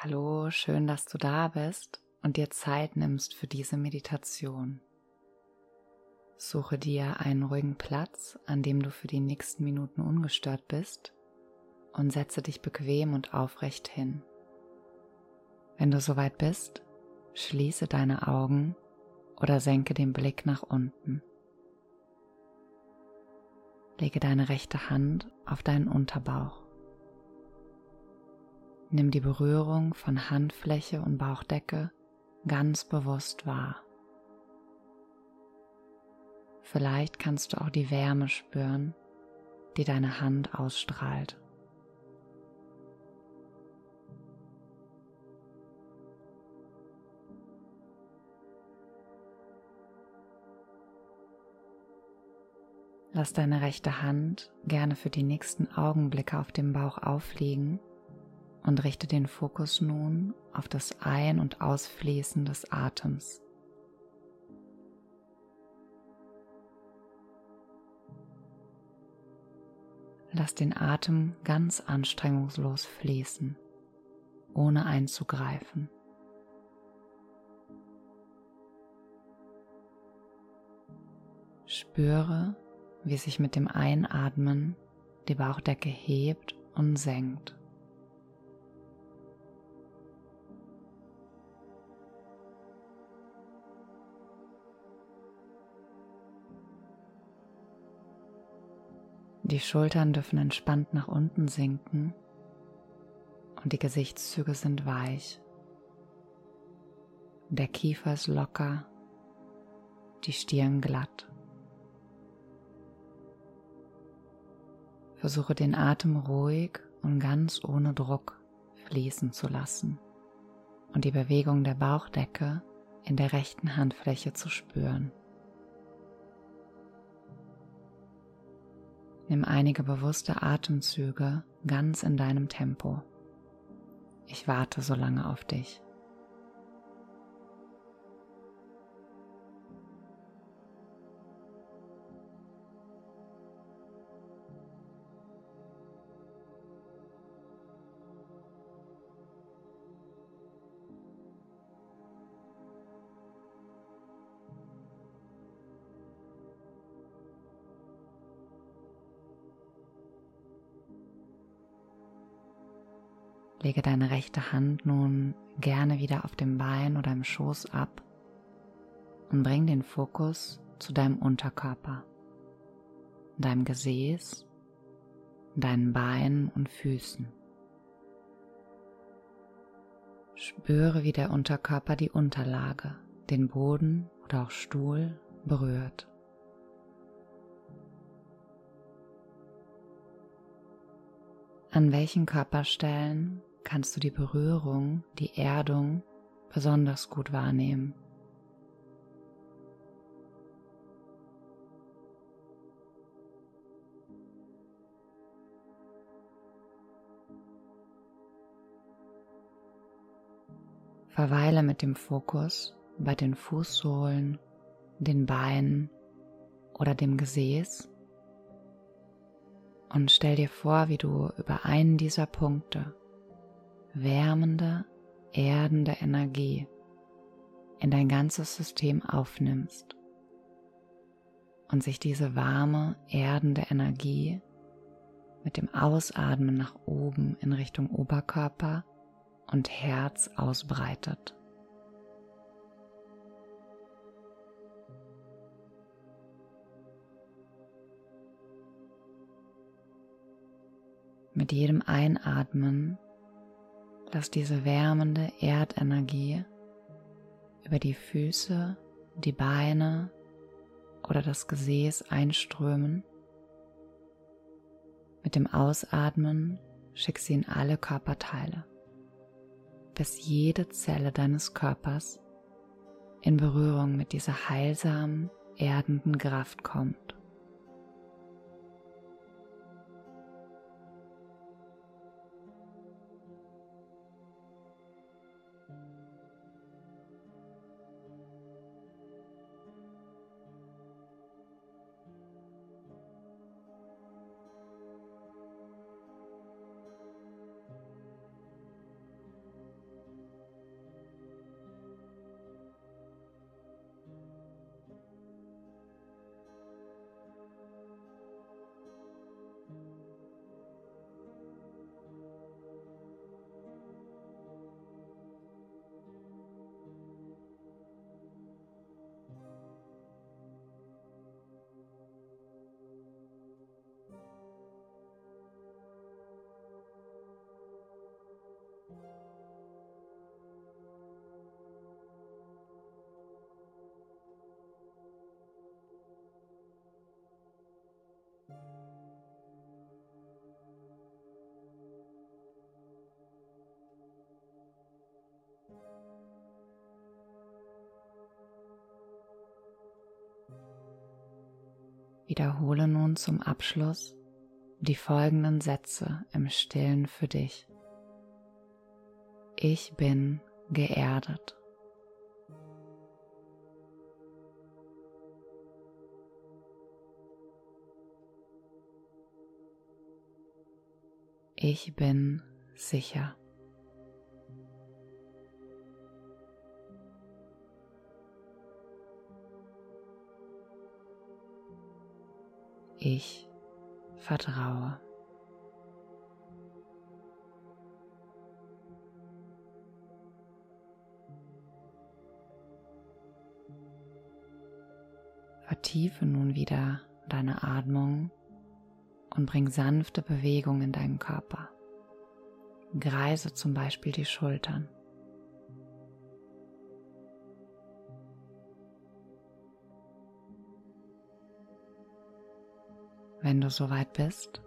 Hallo, schön, dass du da bist und dir Zeit nimmst für diese Meditation. Suche dir einen ruhigen Platz, an dem du für die nächsten Minuten ungestört bist und setze dich bequem und aufrecht hin. Wenn du soweit bist, schließe deine Augen oder senke den Blick nach unten. Lege deine rechte Hand auf deinen Unterbauch. Nimm die Berührung von Handfläche und Bauchdecke ganz bewusst wahr. Vielleicht kannst du auch die Wärme spüren, die deine Hand ausstrahlt. Lass deine rechte Hand gerne für die nächsten Augenblicke auf dem Bauch aufliegen und richte den Fokus nun auf das Ein- und Ausfließen des Atems. Lass den Atem ganz anstrengungslos fließen, ohne einzugreifen. Spüre, wie sich mit dem Einatmen die Bauchdecke hebt und senkt. Die Schultern dürfen entspannt nach unten sinken und die Gesichtszüge sind weich. Der Kiefer ist locker, die Stirn glatt. Versuche den Atem ruhig und ganz ohne Druck fließen zu lassen und die Bewegung der Bauchdecke in der rechten Handfläche zu spüren. Nimm einige bewusste Atemzüge ganz in deinem Tempo. Ich warte so lange auf dich. Lege deine rechte Hand nun gerne wieder auf dem Bein oder im Schoß ab und bring den Fokus zu deinem Unterkörper, deinem Gesäß, deinen Beinen und Füßen. Spüre, wie der Unterkörper die Unterlage, den Boden oder auch Stuhl berührt. An welchen Körperstellen kannst du die Berührung, die Erdung besonders gut wahrnehmen. Verweile mit dem Fokus bei den Fußsohlen, den Beinen oder dem Gesäß und stell dir vor, wie du über einen dieser Punkte wärmende, erdende Energie in dein ganzes System aufnimmst und sich diese warme, erdende Energie mit dem Ausatmen nach oben in Richtung Oberkörper und Herz ausbreitet. Mit jedem Einatmen Lass diese wärmende Erdenergie über die Füße, die Beine oder das Gesäß einströmen. Mit dem Ausatmen schick sie in alle Körperteile, bis jede Zelle deines Körpers in Berührung mit dieser heilsamen, erdenden Kraft kommt. Wiederhole nun zum Abschluss die folgenden Sätze im stillen für dich. Ich bin geerdet. Ich bin sicher. Ich vertraue. Vertiefe nun wieder deine Atmung und bring sanfte Bewegung in deinen Körper. Greise zum Beispiel die Schultern. Wenn du soweit bist,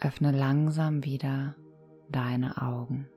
öffne langsam wieder deine Augen.